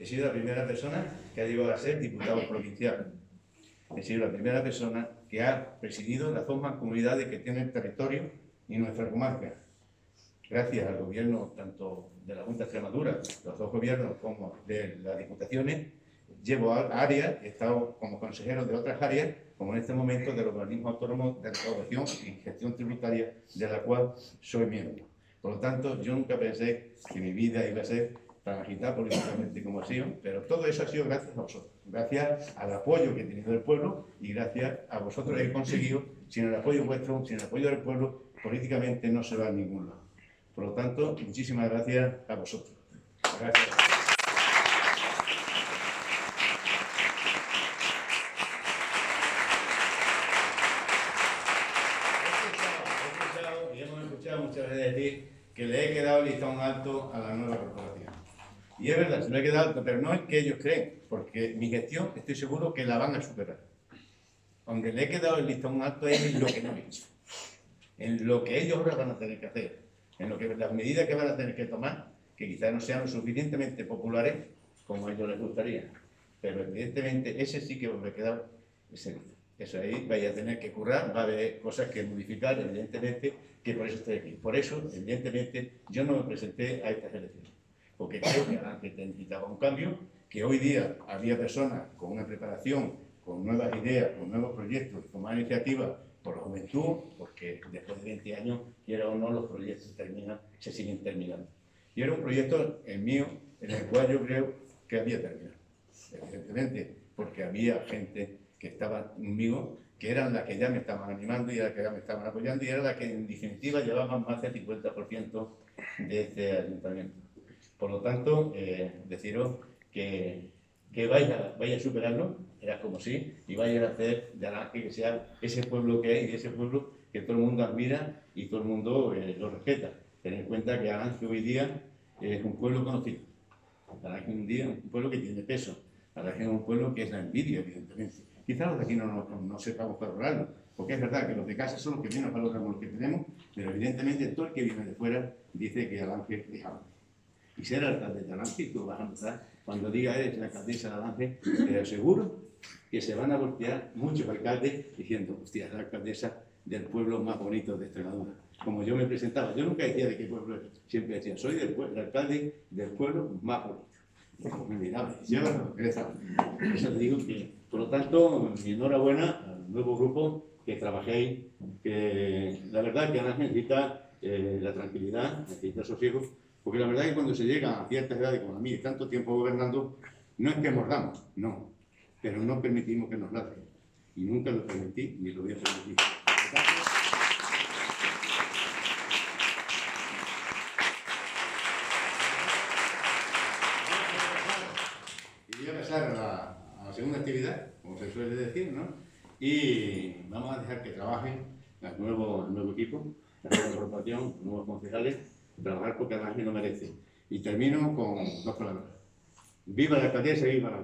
He sido la primera persona que ha llegado a ser diputado provincial. He sido la primera persona que ha presidido las dos comunidades que tienen el territorio y nuestra comarca. Gracias al gobierno tanto de la Junta de Extremadura, los dos gobiernos, como de las diputaciones, llevo áreas, he estado como consejero de otras áreas, como en este momento del organismo autónomo de recaudación y gestión tributaria, de la cual soy miembro. Por lo tanto, yo nunca pensé que mi vida iba a ser tan agitada políticamente como ha sido, pero todo eso ha sido gracias a vosotros, gracias al apoyo que he tenido del pueblo y gracias a vosotros he conseguido, sin el apoyo vuestro, sin el apoyo del pueblo, políticamente no se va a ningún lado. Por lo tanto, muchísimas gracias a vosotros. Gracias. muchas veces decir que le he quedado el listón alto a la nueva corporación. Y es verdad, se lo he quedado alto, pero no es que ellos creen, porque mi gestión estoy seguro que la van a superar. Aunque le he quedado el listón alto es en lo que no he hecho, en lo que ellos ahora van a tener que hacer, en lo que las medidas que van a tener que tomar, que quizás no sean lo suficientemente populares como a ellos les gustaría. Pero evidentemente ese sí que me he quedado ese eso ahí vaya a tener que currar, va a haber cosas que modificar, evidentemente, que por eso estoy aquí. Por eso, evidentemente, yo no me presenté a estas elecciones, porque creo que necesitaba un cambio, que hoy día había personas con una preparación, con nuevas ideas, con nuevos proyectos, con más iniciativa por la juventud, porque después de 20 años, quiera o no, los proyectos terminan, se siguen terminando. Y era un proyecto, el mío, en el cual yo creo que había terminado, evidentemente, porque había gente que estaban conmigo, que eran las que ya me estaban animando y las que ya me estaban apoyando y eran las que en definitiva llevaban más del 50% de este ayuntamiento. Por lo tanto, eh, deciros que, que vaya, vaya a superarlo, era como sí, y vaya a hacer de Alange que sea ese pueblo que hay y ese pueblo que todo el mundo admira y todo el mundo eh, lo respeta. Ten en cuenta que Alange hoy día es un pueblo conocido. Alange un día un pueblo que tiene peso. Alange es un pueblo que es la envidia, evidentemente Quizás los de aquí no, no, no sepamos valorarlo, porque es verdad que los de casa son los que menos valoramos los que tenemos, pero evidentemente todo el que viene de fuera dice que Alange es Alange. Y ser alcalde de Alange, tú vas a notar, cuando diga eres la alcaldesa de Alange, te aseguro que se van a voltear muchos alcaldes diciendo, hostia, es la alcaldesa del pueblo más bonito de Extremadura. Como yo me presentaba, yo nunca decía de qué pueblo era, siempre decía, soy del el alcalde del pueblo más bonito. Formidable. Yo, eso te digo que por lo tanto, mi enhorabuena al nuevo grupo que trabajéis, que la verdad que Alange necesita eh, la tranquilidad, necesita sosiego, porque la verdad que cuando se llega a ciertas edades como a mí, tanto tiempo gobernando, no es que mordamos, no, pero no permitimos que nos ladren. Y nunca lo permití, ni lo voy a permitir. Y voy a pasar a la segunda actividad, como se suele decir, ¿no? Y vamos a dejar que trabajen el nuevo, equipo, la nueva los nuevos concejales, trabajar porque la gente lo merece. Y termino con dos palabras. ¡Viva la alcaldesa y viva la